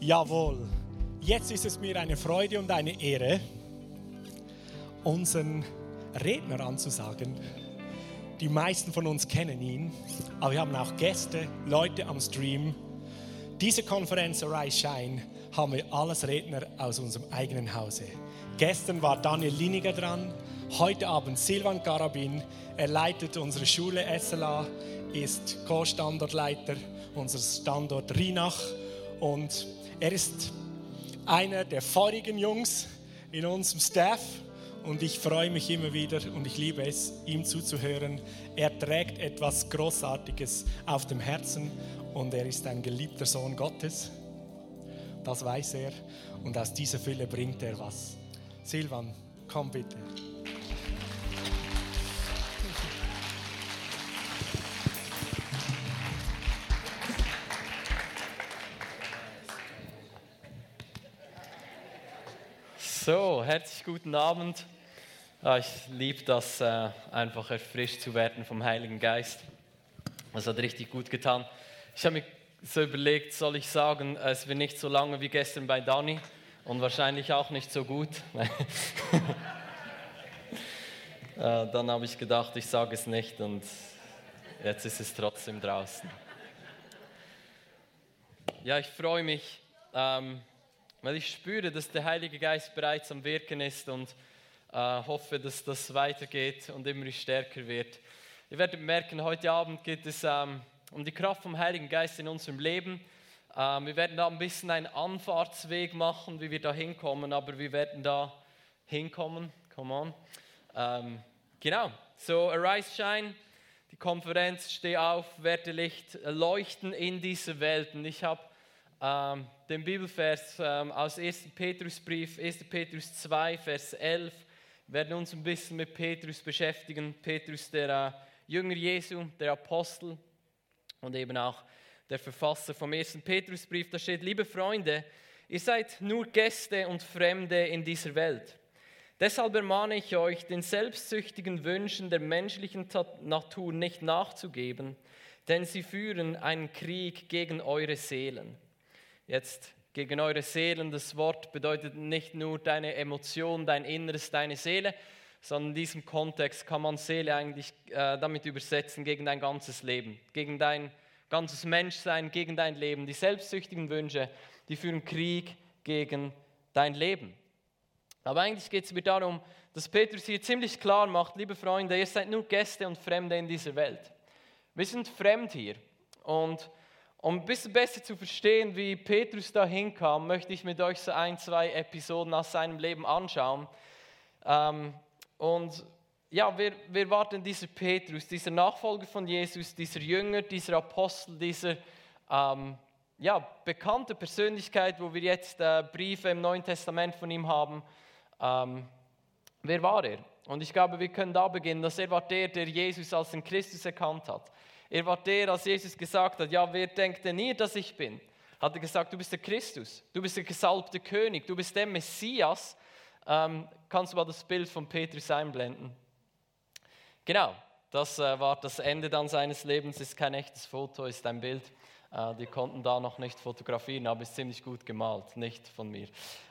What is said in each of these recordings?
Jawohl. Jetzt ist es mir eine Freude und eine Ehre, unseren Redner anzusagen. Die meisten von uns kennen ihn, aber wir haben auch Gäste, Leute am Stream. Diese Konferenz Arise Shine haben wir alles Redner aus unserem eigenen Hause. Gestern war Daniel Liniger dran, heute Abend Silvan Karabin. Er leitet unsere Schule SLA, ist Co-Standortleiter unseres Standort Rinach und er ist einer der vorigen Jungs in unserem Staff und ich freue mich immer wieder und ich liebe es, ihm zuzuhören. Er trägt etwas Großartiges auf dem Herzen und er ist ein geliebter Sohn Gottes. Das weiß er und aus dieser Fülle bringt er was. Silvan, komm bitte. So, herzlich guten Abend. Ah, ich liebe das, äh, einfach erfrischt zu werden vom Heiligen Geist. Das hat richtig gut getan. Ich habe mir so überlegt, soll ich sagen, es wird nicht so lange wie gestern bei Dani und wahrscheinlich auch nicht so gut. Äh, dann habe ich gedacht, ich sage es nicht und jetzt ist es trotzdem draußen. Ja, ich freue mich. Ähm, weil ich spüre, dass der Heilige Geist bereits am Wirken ist und äh, hoffe, dass das weitergeht und immer stärker wird. Ihr werdet merken, heute Abend geht es ähm, um die Kraft vom Heiligen Geist in unserem Leben. Ähm, wir werden da ein bisschen einen Anfahrtsweg machen, wie wir da hinkommen, aber wir werden da hinkommen. Come on. Ähm, genau, so Arise Shine, die Konferenz, steh auf, werde Licht, leuchten in dieser Welt. Und ich habe ähm, den Bibelvers ähm, aus 1. Petrusbrief, 1. Petrus 2, Vers 11. Wir werden uns ein bisschen mit Petrus beschäftigen. Petrus, der äh, Jünger Jesu, der Apostel und eben auch der Verfasser vom 1. Petrusbrief. Da steht, liebe Freunde, ihr seid nur Gäste und Fremde in dieser Welt. Deshalb ermahne ich euch, den selbstsüchtigen Wünschen der menschlichen Natur nicht nachzugeben, denn sie führen einen Krieg gegen eure Seelen. Jetzt gegen eure Seelen, das Wort bedeutet nicht nur deine Emotion, dein Inneres, deine Seele, sondern in diesem Kontext kann man Seele eigentlich äh, damit übersetzen gegen dein ganzes Leben, gegen dein ganzes Menschsein, gegen dein Leben. Die selbstsüchtigen Wünsche, die führen Krieg gegen dein Leben. Aber eigentlich geht es mir darum, dass Petrus hier ziemlich klar macht, liebe Freunde, ihr seid nur Gäste und Fremde in dieser Welt. Wir sind fremd hier und um ein bisschen besser zu verstehen, wie Petrus da hinkam, möchte ich mit euch so ein, zwei Episoden aus seinem Leben anschauen. Ähm, und ja, wer, wer war denn dieser Petrus, dieser Nachfolger von Jesus, dieser Jünger, dieser Apostel, dieser ähm, ja, bekannte Persönlichkeit, wo wir jetzt äh, Briefe im Neuen Testament von ihm haben? Ähm, wer war er? Und ich glaube, wir können da beginnen, dass er war der, der Jesus als den Christus erkannt hat. Er war der, als Jesus gesagt hat, ja, wer denkt denn ihr, dass ich bin? Hat er gesagt, du bist der Christus, du bist der gesalbte König, du bist der Messias. Ähm, kannst du mal das Bild von Petrus einblenden? Genau, das äh, war das Ende dann seines Lebens, ist kein echtes Foto, ist ein Bild. Äh, die konnten da noch nicht fotografieren, aber ist ziemlich gut gemalt, nicht von mir.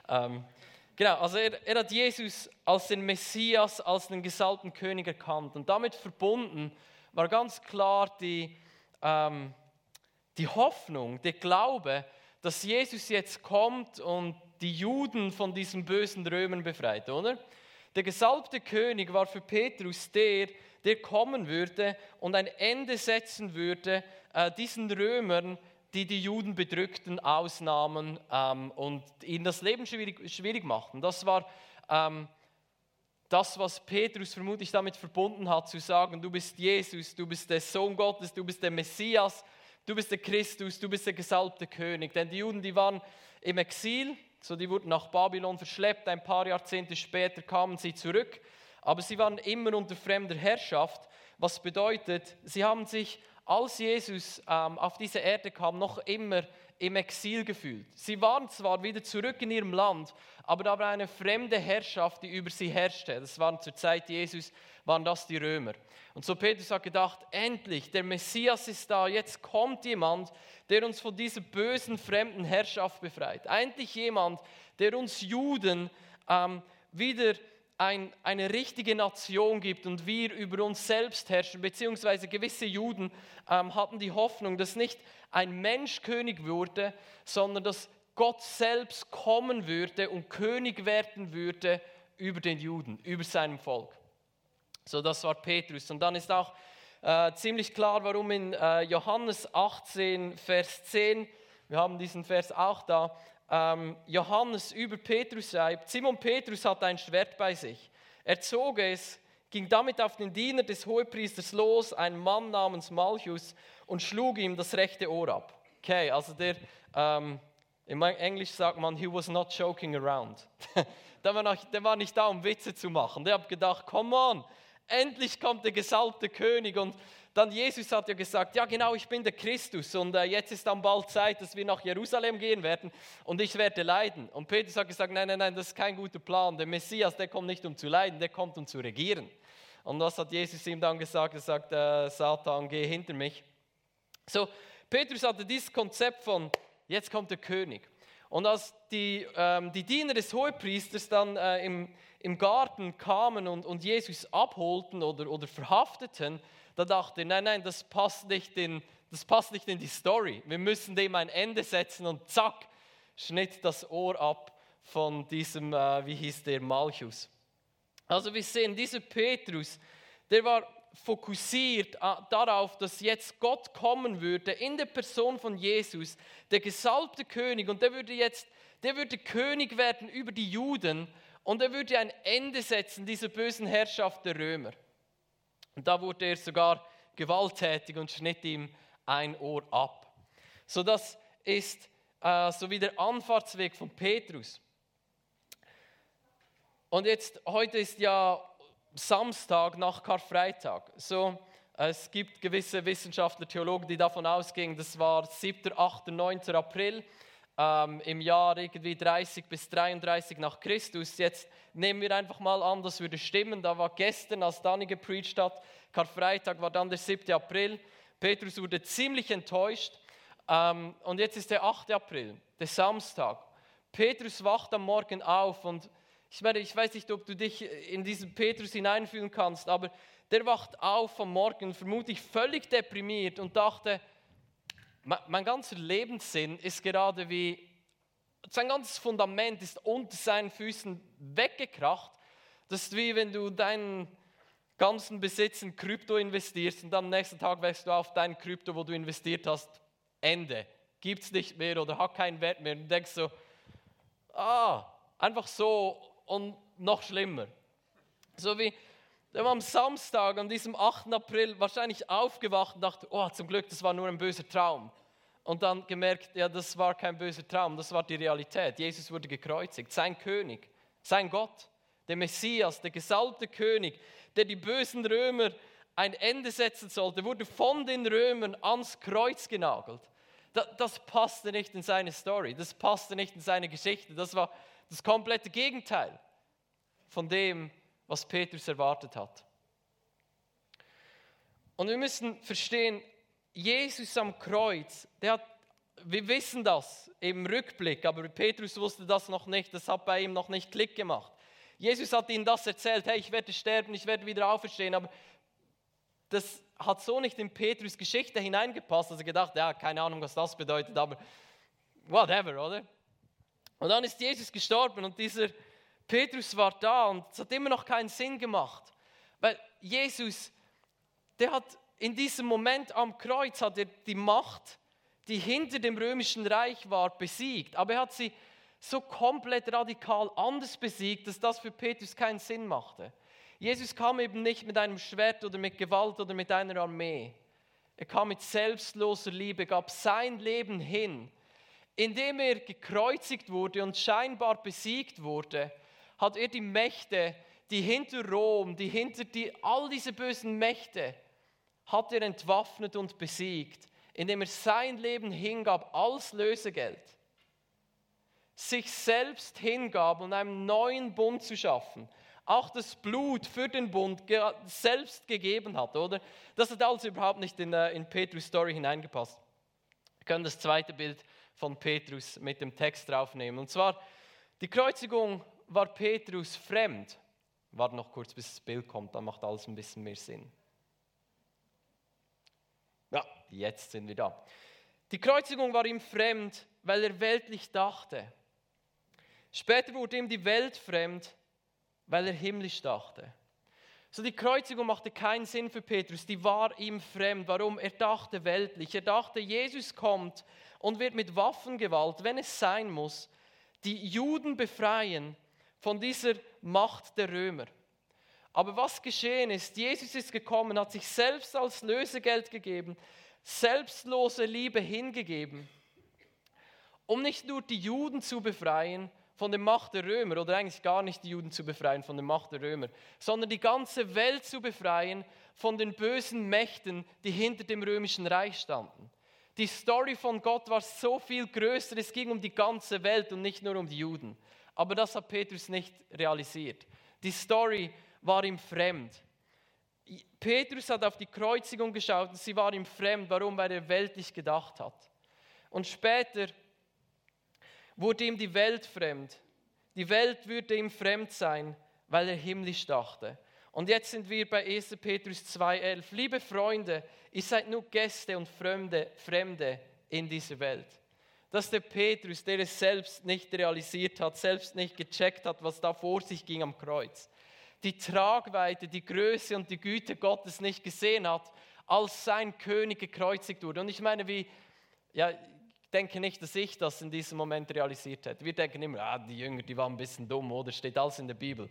Ähm, genau, also er, er hat Jesus als den Messias, als den gesalbten König erkannt und damit verbunden war ganz klar die, ähm, die Hoffnung, der Glaube, dass Jesus jetzt kommt und die Juden von diesen bösen Römern befreit, oder? Der gesalbte König war für Petrus der, der kommen würde und ein Ende setzen würde äh, diesen Römern, die die Juden bedrückten, ausnahmen ähm, und ihnen das Leben schwierig, schwierig machten. Das war ähm, das, was Petrus vermutlich damit verbunden hat, zu sagen, du bist Jesus, du bist der Sohn Gottes, du bist der Messias, du bist der Christus, du bist der gesalbte König. Denn die Juden, die waren im Exil, so die wurden nach Babylon verschleppt, ein paar Jahrzehnte später kamen sie zurück, aber sie waren immer unter fremder Herrschaft, was bedeutet, sie haben sich, als Jesus ähm, auf diese Erde kam, noch immer im Exil gefühlt. Sie waren zwar wieder zurück in ihrem Land, aber da war eine fremde Herrschaft, die über sie herrschte. Das waren zur Zeit Jesus, waren das die Römer. Und so Petrus hat gedacht, endlich, der Messias ist da, jetzt kommt jemand, der uns von dieser bösen, fremden Herrschaft befreit. Endlich jemand, der uns Juden ähm, wieder ein, eine richtige Nation gibt und wir über uns selbst herrschen, beziehungsweise gewisse Juden ähm, hatten die Hoffnung, dass nicht ein Mensch König wurde, sondern dass Gott selbst kommen würde und König werden würde über den Juden, über seinem Volk. So, das war Petrus. Und dann ist auch äh, ziemlich klar, warum in äh, Johannes 18, Vers 10, wir haben diesen Vers auch da, ähm, Johannes über Petrus schreibt, Simon Petrus hatte ein Schwert bei sich. Er zog es, ging damit auf den Diener des Hohepriesters los, einen Mann namens Malchus, und schlug ihm das rechte Ohr ab. Okay, also der, ähm, im Englisch sagt man, he was not joking around. der, war nicht, der war nicht da, um Witze zu machen. Der hat gedacht, come on, endlich kommt der gesalbte König. Und dann Jesus hat ja gesagt, ja genau, ich bin der Christus und äh, jetzt ist dann bald Zeit, dass wir nach Jerusalem gehen werden und ich werde leiden. Und Petrus hat gesagt, nein, nein, nein, das ist kein guter Plan. Der Messias, der kommt nicht um zu leiden, der kommt um zu regieren. Und was hat Jesus ihm dann gesagt? Er sagt, äh, Satan, geh hinter mich. So, Petrus hatte dieses Konzept von, jetzt kommt der König. Und als die, ähm, die Diener des Hohepriesters dann äh, im, im Garten kamen und, und Jesus abholten oder, oder verhafteten, da dachte er, nein, nein, das passt, nicht in, das passt nicht in die Story. Wir müssen dem ein Ende setzen und zack, schnitt das Ohr ab von diesem, äh, wie hieß der, Malchus. Also wir sehen, dieser Petrus, der war fokussiert äh, darauf, dass jetzt Gott kommen würde in der Person von Jesus, der gesalbte König, und der würde jetzt, der würde König werden über die Juden und er würde ein Ende setzen dieser bösen Herrschaft der Römer. Und da wurde er sogar gewalttätig und schnitt ihm ein Ohr ab. So das ist äh, so wie der Anfahrtsweg von Petrus. Und jetzt, heute ist ja Samstag nach Karfreitag. So, es gibt gewisse Wissenschaftler, Theologen, die davon ausgehen, das war 7., 8., 9. April ähm, im Jahr irgendwie 30 bis 33 nach Christus. Jetzt nehmen wir einfach mal an, das würde stimmen. Da war gestern, als Dani gepreacht hat, Karfreitag war dann der 7. April. Petrus wurde ziemlich enttäuscht. Ähm, und jetzt ist der 8. April, der Samstag. Petrus wacht am Morgen auf und ich meine, ich weiß nicht, ob du dich in diesen Petrus hineinfühlen kannst, aber der wacht auf am Morgen, vermutlich völlig deprimiert und dachte, mein ganzer Lebenssinn ist gerade wie, sein ganzes Fundament ist unter seinen Füßen weggekracht. Das ist wie wenn du deinen ganzen Besitz in Krypto investierst und am nächsten Tag wächst du auf dein Krypto, wo du investiert hast, Ende. Gibt es nicht mehr oder hat keinen Wert mehr. Und du denkst so, ah, einfach so und noch schlimmer. So wie der war am Samstag, an diesem 8. April, wahrscheinlich aufgewacht und dachte, oh, zum Glück, das war nur ein böser Traum. Und dann gemerkt, ja, das war kein böser Traum, das war die Realität. Jesus wurde gekreuzigt, sein König, sein Gott, der Messias, der gesalbte König, der die bösen Römer ein Ende setzen sollte, wurde von den Römern ans Kreuz genagelt. Das, das passte nicht in seine Story, das passte nicht in seine Geschichte. Das war das komplette Gegenteil von dem, was Petrus erwartet hat. Und wir müssen verstehen, Jesus am Kreuz, der hat, wir wissen das im Rückblick, aber Petrus wusste das noch nicht, das hat bei ihm noch nicht Klick gemacht. Jesus hat ihnen das erzählt, hey, ich werde sterben, ich werde wieder auferstehen, aber das hat so nicht in Petrus Geschichte hineingepasst, dass er gedacht, ja, keine Ahnung, was das bedeutet, aber whatever, oder? Und dann ist Jesus gestorben und dieser Petrus war da und es hat immer noch keinen Sinn gemacht, weil Jesus, der hat in diesem Moment am Kreuz hat er die Macht, die hinter dem römischen Reich war, besiegt. Aber er hat sie so komplett radikal anders besiegt, dass das für Petrus keinen Sinn machte. Jesus kam eben nicht mit einem Schwert oder mit Gewalt oder mit einer Armee. Er kam mit selbstloser Liebe, gab sein Leben hin. Indem er gekreuzigt wurde und scheinbar besiegt wurde, hat er die Mächte, die hinter Rom, die hinter die, all diese bösen Mächte, hat er entwaffnet und besiegt, indem er sein Leben hingab als Lösegeld. Sich selbst hingab, um einen neuen Bund zu schaffen. auch das Blut für den Bund selbst gegeben hat, oder? Das hat also überhaupt nicht in, äh, in Petrus Story hineingepasst. Wir können das zweite Bild von Petrus mit dem Text draufnehmen. Und zwar, die Kreuzigung war Petrus fremd. Warte noch kurz, bis das Bild kommt, dann macht alles ein bisschen mehr Sinn. Ja, jetzt sind wir da. Die Kreuzigung war ihm fremd, weil er weltlich dachte. Später wurde ihm die Welt fremd, weil er himmlisch dachte. So die Kreuzigung machte keinen Sinn für Petrus, die war ihm fremd. Warum? Er dachte weltlich. Er dachte, Jesus kommt und wird mit Waffengewalt, wenn es sein muss, die Juden befreien von dieser Macht der Römer. Aber was geschehen ist, Jesus ist gekommen, hat sich selbst als Lösegeld gegeben, selbstlose Liebe hingegeben, um nicht nur die Juden zu befreien von der Macht der Römer, oder eigentlich gar nicht die Juden zu befreien von der Macht der Römer, sondern die ganze Welt zu befreien von den bösen Mächten, die hinter dem römischen Reich standen. Die Story von Gott war so viel größer, es ging um die ganze Welt und nicht nur um die Juden. Aber das hat Petrus nicht realisiert. Die Story war ihm fremd. Petrus hat auf die Kreuzigung geschaut und sie war ihm fremd. Warum? Weil er weltlich gedacht hat. Und später wurde ihm die Welt fremd. Die Welt würde ihm fremd sein, weil er himmlisch dachte. Und jetzt sind wir bei 1. Petrus 2,11. Liebe Freunde, ihr seid nur Gäste und Fremde, Fremde in dieser Welt. Das ist der Petrus, der es selbst nicht realisiert hat, selbst nicht gecheckt hat, was da vor sich ging am Kreuz die Tragweite, die Größe und die Güte Gottes nicht gesehen hat, als sein König gekreuzigt wurde. Und ich meine, wie, ja, ich denke nicht, dass ich das in diesem Moment realisiert hätte. Wir denken immer, ah, die Jünger, die waren ein bisschen dumm, oder? Steht alles in der Bibel.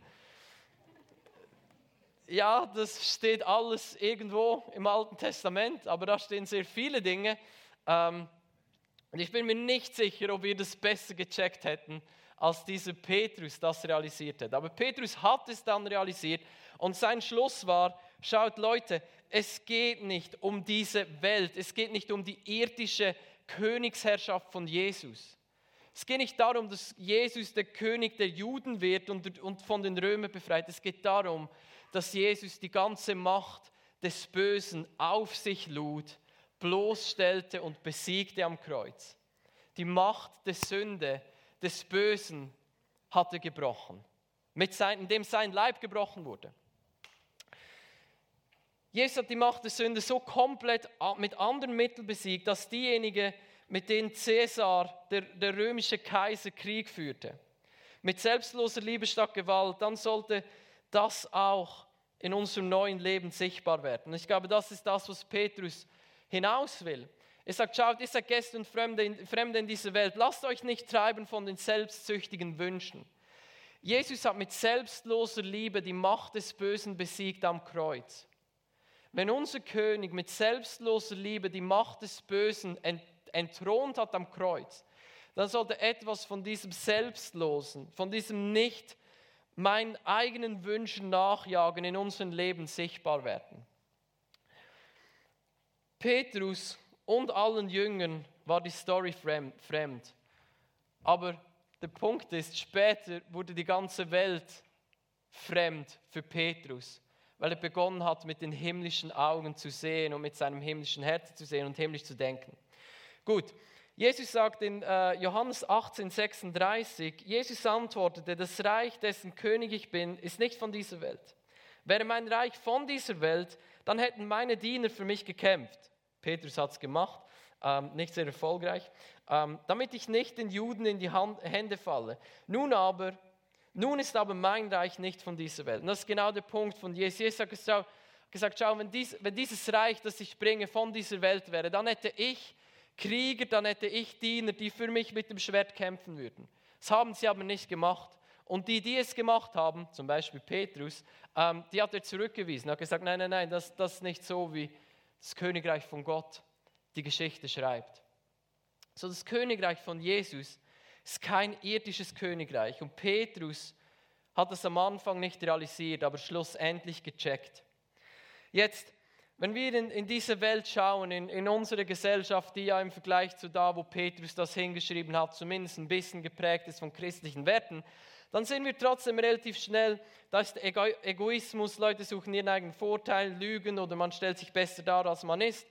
Ja, das steht alles irgendwo im Alten Testament, aber da stehen sehr viele Dinge. Ähm, und ich bin mir nicht sicher, ob wir das besser gecheckt hätten, als dieser Petrus das realisiert hat. Aber Petrus hat es dann realisiert und sein Schluss war, schaut Leute, es geht nicht um diese Welt, es geht nicht um die irdische Königsherrschaft von Jesus. Es geht nicht darum, dass Jesus der König der Juden wird und, und von den Römern befreit. Es geht darum, dass Jesus die ganze Macht des Bösen auf sich lud, bloßstellte und besiegte am Kreuz. Die Macht der Sünde des Bösen hatte gebrochen, mit sein, indem sein Leib gebrochen wurde. Jesus hat die Macht der Sünde so komplett mit anderen Mitteln besiegt, dass diejenigen, mit denen Cäsar, der, der römische Kaiser, Krieg führte, mit selbstloser Liebe statt Gewalt, dann sollte das auch in unserem neuen Leben sichtbar werden. Ich glaube, das ist das, was Petrus hinaus will. Er sagt, schaut, ihr seid Gäste und Fremde in, Fremde in dieser Welt. Lasst euch nicht treiben von den selbstsüchtigen Wünschen. Jesus hat mit selbstloser Liebe die Macht des Bösen besiegt am Kreuz. Wenn unser König mit selbstloser Liebe die Macht des Bösen entthront hat am Kreuz, dann sollte etwas von diesem Selbstlosen, von diesem Nicht meinen eigenen Wünschen nachjagen in unserem Leben sichtbar werden. Petrus und allen Jüngern war die Story fremd. Aber der Punkt ist, später wurde die ganze Welt fremd für Petrus, weil er begonnen hat, mit den himmlischen Augen zu sehen und mit seinem himmlischen Herzen zu sehen und himmlisch zu denken. Gut, Jesus sagt in äh, Johannes 18, 36, Jesus antwortete, das Reich, dessen König ich bin, ist nicht von dieser Welt. Wäre mein Reich von dieser Welt, dann hätten meine Diener für mich gekämpft Petrus hat es gemacht, ähm, nicht sehr erfolgreich, ähm, damit ich nicht den Juden in die Hand, Hände falle. Nun aber, nun ist aber mein Reich nicht von dieser Welt. Und das ist genau der Punkt von Jesus. Jesus hat gesagt, gesagt schau, wenn, dies, wenn dieses Reich, das ich bringe, von dieser Welt wäre, dann hätte ich Krieger, dann hätte ich Diener, die für mich mit dem Schwert kämpfen würden. Das haben sie aber nicht gemacht. Und die, die es gemacht haben, zum Beispiel Petrus, ähm, die hat er zurückgewiesen. Hat gesagt, nein, nein, nein, das, das ist nicht so, wie, das Königreich von Gott die Geschichte schreibt. So das Königreich von Jesus ist kein irdisches Königreich und Petrus hat es am Anfang nicht realisiert, aber schlussendlich gecheckt. Jetzt, wenn wir in, in diese Welt schauen, in, in unsere Gesellschaft, die ja im Vergleich zu da, wo Petrus das hingeschrieben hat, zumindest ein bisschen geprägt ist von christlichen Werten, dann sind wir trotzdem relativ schnell, da ist Ego Egoismus, Leute suchen ihren eigenen Vorteil, lügen oder man stellt sich besser dar, als man ist.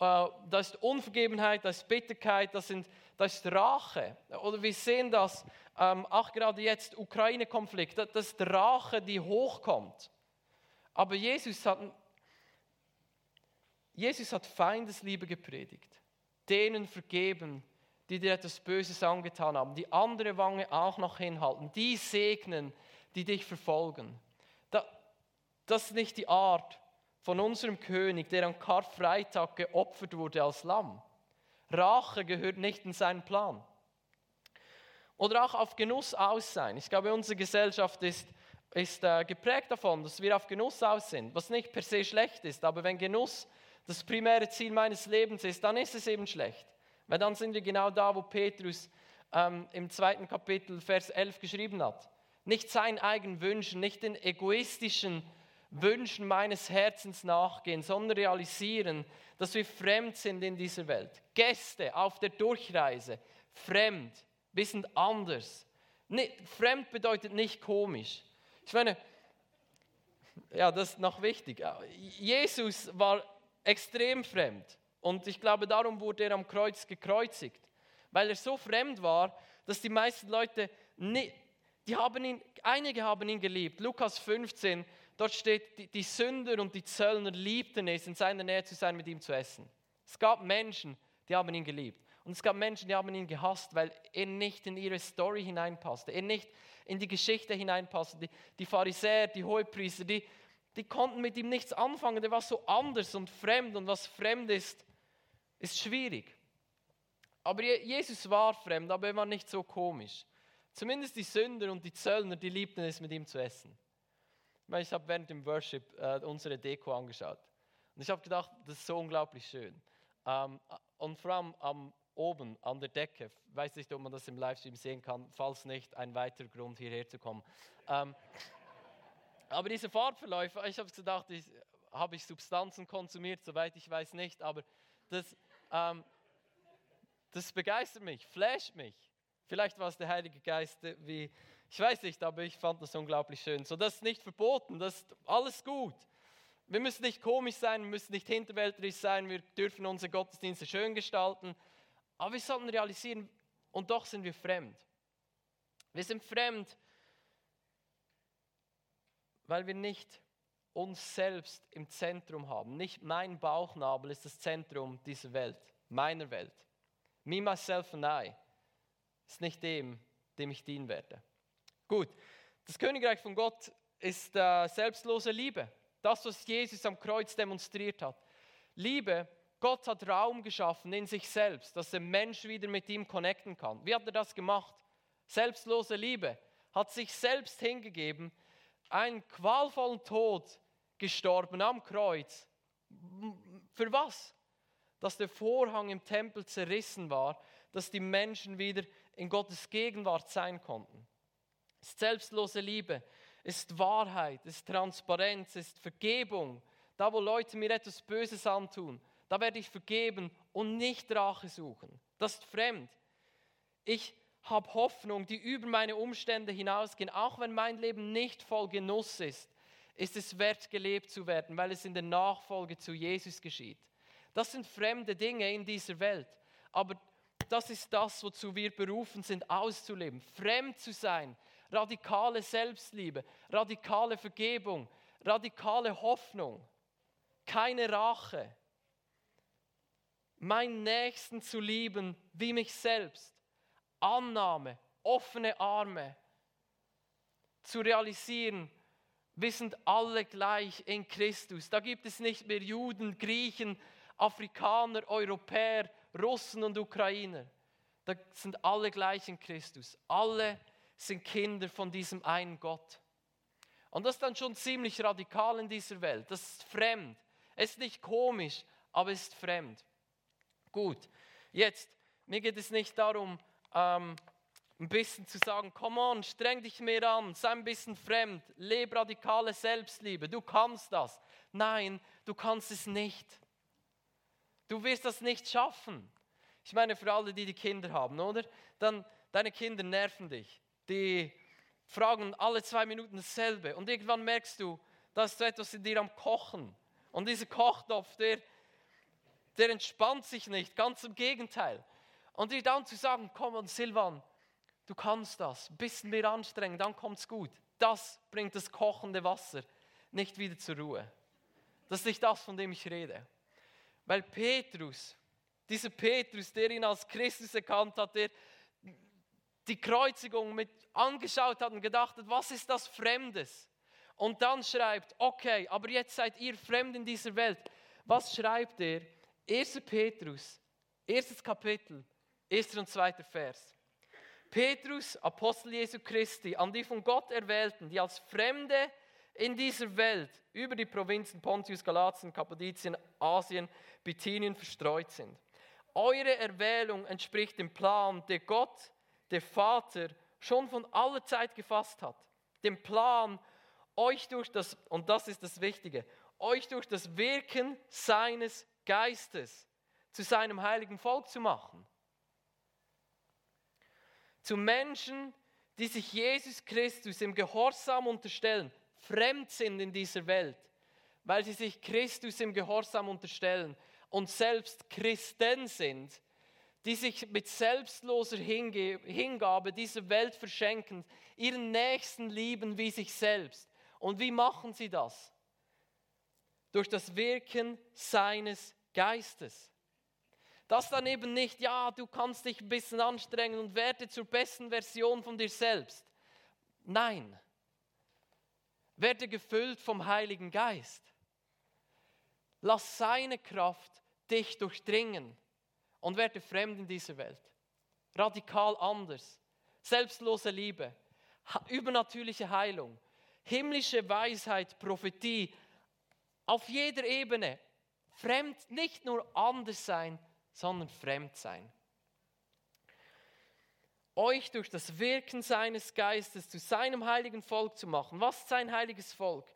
Äh, da ist Unvergebenheit, da ist Bitterkeit, das, sind, das ist Rache. Oder wir sehen das, ähm, auch gerade jetzt, Ukraine-Konflikt, das ist Rache, die hochkommt. Aber Jesus hat, Jesus hat Feindesliebe gepredigt, denen vergeben, die dir etwas Böses angetan haben, die andere Wange auch noch hinhalten, die segnen, die dich verfolgen. Das ist nicht die Art von unserem König, der am Karfreitag geopfert wurde als Lamm. Rache gehört nicht in seinen Plan. Oder auch auf Genuss aus sein. Ich glaube, unsere Gesellschaft ist, ist äh, geprägt davon, dass wir auf Genuss aus sind, was nicht per se schlecht ist. Aber wenn Genuss das primäre Ziel meines Lebens ist, dann ist es eben schlecht. Weil dann sind wir genau da, wo Petrus ähm, im zweiten Kapitel, Vers 11 geschrieben hat. Nicht seinen eigenen Wünschen, nicht den egoistischen Wünschen meines Herzens nachgehen, sondern realisieren, dass wir fremd sind in dieser Welt. Gäste auf der Durchreise, fremd, wir sind anders. Nicht, fremd bedeutet nicht komisch. Ich meine, ja, das ist noch wichtig. Jesus war extrem fremd. Und ich glaube, darum wurde er am Kreuz gekreuzigt, weil er so fremd war, dass die meisten Leute, nicht, die haben ihn, einige haben ihn geliebt. Lukas 15, dort steht, die, die Sünder und die Zöllner liebten es, in seiner Nähe zu sein, mit ihm zu essen. Es gab Menschen, die haben ihn geliebt. Und es gab Menschen, die haben ihn gehasst, weil er nicht in ihre Story hineinpasste, er nicht in die Geschichte hineinpasste. Die, die Pharisäer, die Hohepriester, die, die konnten mit ihm nichts anfangen. Der war so anders und fremd und was fremd ist, ist schwierig. Aber Jesus war fremd, aber er war nicht so komisch. Zumindest die Sünder und die Zöllner, die liebten es, mit ihm zu essen. Ich habe während dem Worship äh, unsere Deko angeschaut. Und ich habe gedacht, das ist so unglaublich schön. Ähm, und vor allem am, oben an der Decke, weiß nicht, ob man das im Livestream sehen kann, falls nicht, ein weiterer Grund hierher zu kommen. Ähm, aber diese Farbverläufe, ich habe gedacht, habe ich Substanzen konsumiert, soweit ich weiß nicht, aber das, ähm, das begeistert mich, flasht mich. Vielleicht war es der Heilige Geist, wie, ich weiß nicht, aber ich fand das unglaublich schön. So, das ist nicht verboten, das ist alles gut. Wir müssen nicht komisch sein, wir müssen nicht hinterwäldlerisch sein, wir dürfen unsere Gottesdienste schön gestalten, aber wir sollten realisieren, und doch sind wir fremd. Wir sind fremd, weil wir nicht uns selbst im Zentrum haben. Nicht mein Bauchnabel ist das Zentrum dieser Welt, meiner Welt. Me, myself and I ist nicht dem, dem ich dienen werde. Gut, das Königreich von Gott ist äh, selbstlose Liebe. Das, was Jesus am Kreuz demonstriert hat. Liebe, Gott hat Raum geschaffen in sich selbst, dass der Mensch wieder mit ihm connecten kann. Wie hat er das gemacht? Selbstlose Liebe. Hat sich selbst hingegeben, einen qualvollen Tod gestorben am Kreuz. Für was? Dass der Vorhang im Tempel zerrissen war, dass die Menschen wieder in Gottes Gegenwart sein konnten. Es ist selbstlose Liebe, es ist Wahrheit, es ist Transparenz, es ist Vergebung. Da, wo Leute mir etwas Böses antun, da werde ich vergeben und nicht Rache suchen. Das ist fremd. Ich habe Hoffnung, die über meine Umstände hinausgehen, auch wenn mein Leben nicht voll Genuss ist ist es wert, gelebt zu werden, weil es in der Nachfolge zu Jesus geschieht. Das sind fremde Dinge in dieser Welt, aber das ist das, wozu wir berufen sind, auszuleben. Fremd zu sein, radikale Selbstliebe, radikale Vergebung, radikale Hoffnung, keine Rache, meinen Nächsten zu lieben wie mich selbst, Annahme, offene Arme, zu realisieren, wir sind alle gleich in Christus. Da gibt es nicht mehr Juden, Griechen, Afrikaner, Europäer, Russen und Ukrainer. Da sind alle gleich in Christus. Alle sind Kinder von diesem einen Gott. Und das ist dann schon ziemlich radikal in dieser Welt. Das ist fremd. Es ist nicht komisch, aber es ist fremd. Gut, jetzt, mir geht es nicht darum, ähm, ein bisschen zu sagen, come on, streng dich mehr an, sei ein bisschen fremd, lebe radikale Selbstliebe, du kannst das. Nein, du kannst es nicht. Du wirst das nicht schaffen. Ich meine, für alle, die die Kinder haben, oder? Dann, deine Kinder nerven dich. Die, fragen alle zwei Minuten dasselbe. Und irgendwann merkst du, da ist so etwas in dir am Kochen. Und dieser Kochtopf, der, der entspannt sich nicht, ganz im Gegenteil. Und dir dann zu sagen, komm und Silvan, du kannst das, ein bisschen mehr anstrengen, dann kommt es gut. Das bringt das kochende Wasser nicht wieder zur Ruhe. Das ist nicht das, von dem ich rede. Weil Petrus, dieser Petrus, der ihn als Christus erkannt hat, der die Kreuzigung mit angeschaut hat und gedacht hat, was ist das Fremdes? Und dann schreibt, okay, aber jetzt seid ihr fremd in dieser Welt. Was schreibt er? 1. Petrus, erstes Kapitel, erster und zweiter Vers. Petrus, Apostel Jesu Christi, an die von Gott erwählten, die als Fremde in dieser Welt über die Provinzen Pontius, Galatien, Kappadokien, Asien, Bithynien verstreut sind. Eure Erwählung entspricht dem Plan, der Gott, der Vater, schon von aller Zeit gefasst hat. Dem Plan, euch durch das, und das ist das Wichtige, euch durch das Wirken seines Geistes zu seinem heiligen Volk zu machen. Zu Menschen, die sich Jesus Christus im Gehorsam unterstellen, fremd sind in dieser Welt, weil sie sich Christus im Gehorsam unterstellen und selbst Christen sind, die sich mit selbstloser Hingabe dieser Welt verschenken, ihren Nächsten lieben wie sich selbst. Und wie machen sie das? Durch das Wirken seines Geistes. Das dann eben nicht, ja, du kannst dich ein bisschen anstrengen und werde zur besten Version von dir selbst. Nein, werde gefüllt vom Heiligen Geist. Lass seine Kraft dich durchdringen und werde fremd in dieser Welt. Radikal anders. Selbstlose Liebe, übernatürliche Heilung, himmlische Weisheit, Prophetie, auf jeder Ebene. Fremd, nicht nur anders sein, sondern fremd sein. Euch durch das Wirken seines Geistes zu seinem heiligen Volk zu machen. Was ist sein heiliges Volk?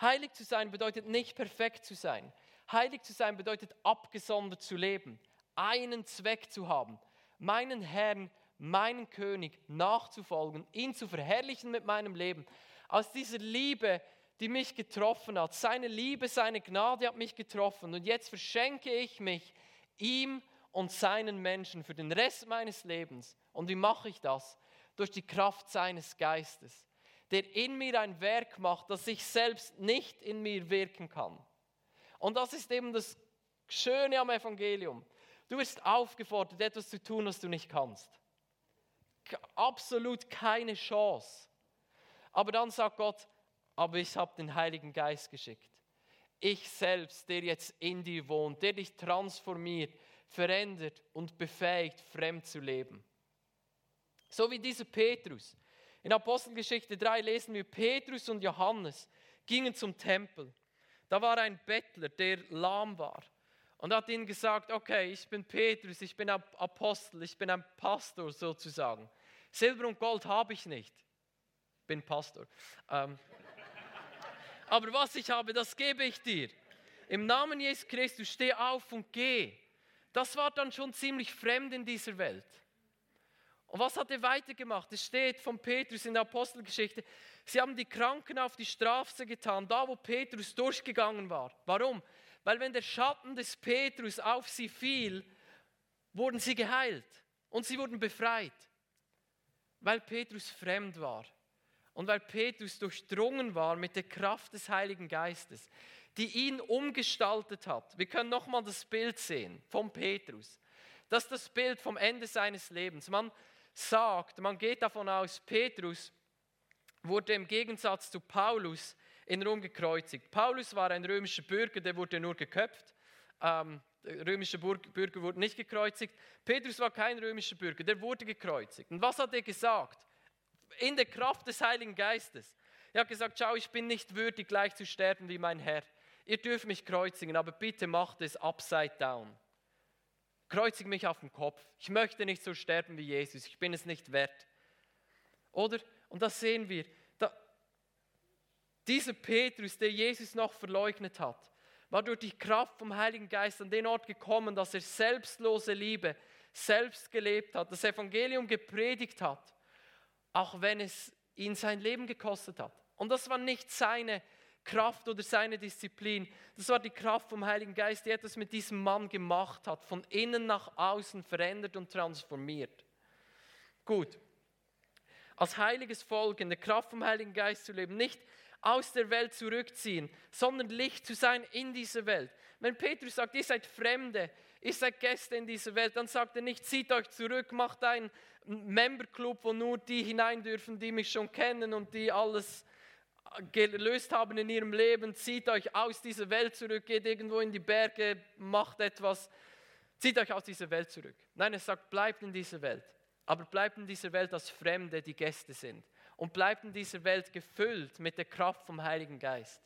Heilig zu sein bedeutet nicht perfekt zu sein. Heilig zu sein bedeutet abgesondert zu leben, einen Zweck zu haben, meinen Herrn, meinen König nachzufolgen, ihn zu verherrlichen mit meinem Leben. Aus dieser Liebe, die mich getroffen hat, seine Liebe, seine Gnade hat mich getroffen und jetzt verschenke ich mich ihm und seinen Menschen für den Rest meines Lebens. Und wie mache ich das? Durch die Kraft seines Geistes, der in mir ein Werk macht, das ich selbst nicht in mir wirken kann. Und das ist eben das Schöne am Evangelium. Du wirst aufgefordert, etwas zu tun, was du nicht kannst. Absolut keine Chance. Aber dann sagt Gott, aber ich habe den Heiligen Geist geschickt. Ich selbst, der jetzt in dir wohnt, der dich transformiert, verändert und befähigt, fremd zu leben. So wie dieser Petrus. In Apostelgeschichte 3 lesen wir, Petrus und Johannes gingen zum Tempel. Da war ein Bettler, der lahm war. Und hat ihnen gesagt, okay, ich bin Petrus, ich bin ein Apostel, ich bin ein Pastor sozusagen. Silber und Gold habe ich nicht. Bin Pastor. Ähm, aber was ich habe, das gebe ich dir. Im Namen Jesus Christus, steh auf und geh. Das war dann schon ziemlich fremd in dieser Welt. Und was hat er weitergemacht? Es steht von Petrus in der Apostelgeschichte, sie haben die Kranken auf die Straße getan, da wo Petrus durchgegangen war. Warum? Weil wenn der Schatten des Petrus auf sie fiel, wurden sie geheilt und sie wurden befreit, weil Petrus fremd war und weil Petrus durchdrungen war mit der Kraft des Heiligen Geistes, die ihn umgestaltet hat. Wir können nochmal das Bild sehen von Petrus. Das ist das Bild vom Ende seines Lebens. Man sagt, man geht davon aus, Petrus wurde im Gegensatz zu Paulus in Rom gekreuzigt. Paulus war ein römischer Bürger, der wurde nur geköpft. Ähm, römische Bürger wurden nicht gekreuzigt. Petrus war kein römischer Bürger, der wurde gekreuzigt. Und was hat er gesagt? In der Kraft des Heiligen Geistes. Er hat gesagt, schau, ich bin nicht würdig, gleich zu sterben wie mein Herr. Ihr dürft mich kreuzigen, aber bitte macht es upside down. Kreuzige mich auf den Kopf. Ich möchte nicht so sterben wie Jesus. Ich bin es nicht wert. Oder? Und das sehen wir. Da, dieser Petrus, der Jesus noch verleugnet hat, war durch die Kraft vom Heiligen Geist an den Ort gekommen, dass er selbstlose Liebe selbst gelebt hat, das Evangelium gepredigt hat, auch wenn es ihn sein Leben gekostet hat. Und das war nicht seine Kraft oder seine Disziplin. Das war die Kraft vom Heiligen Geist, die etwas mit diesem Mann gemacht hat, von innen nach außen verändert und transformiert. Gut. Als heiliges Volk in der Kraft vom Heiligen Geist zu leben, nicht aus der Welt zurückziehen, sondern Licht zu sein in dieser Welt. Wenn Petrus sagt, ihr seid Fremde, ihr seid Gäste in dieser Welt, dann sagt er nicht, zieht euch zurück, macht einen Memberclub, wo nur die hinein dürfen, die mich schon kennen und die alles gelöst haben in ihrem Leben, zieht euch aus dieser Welt zurück, geht irgendwo in die Berge, macht etwas, zieht euch aus dieser Welt zurück. Nein, er sagt, bleibt in dieser Welt, aber bleibt in dieser Welt als Fremde, die Gäste sind. Und bleibt in dieser Welt gefüllt mit der Kraft vom Heiligen Geist.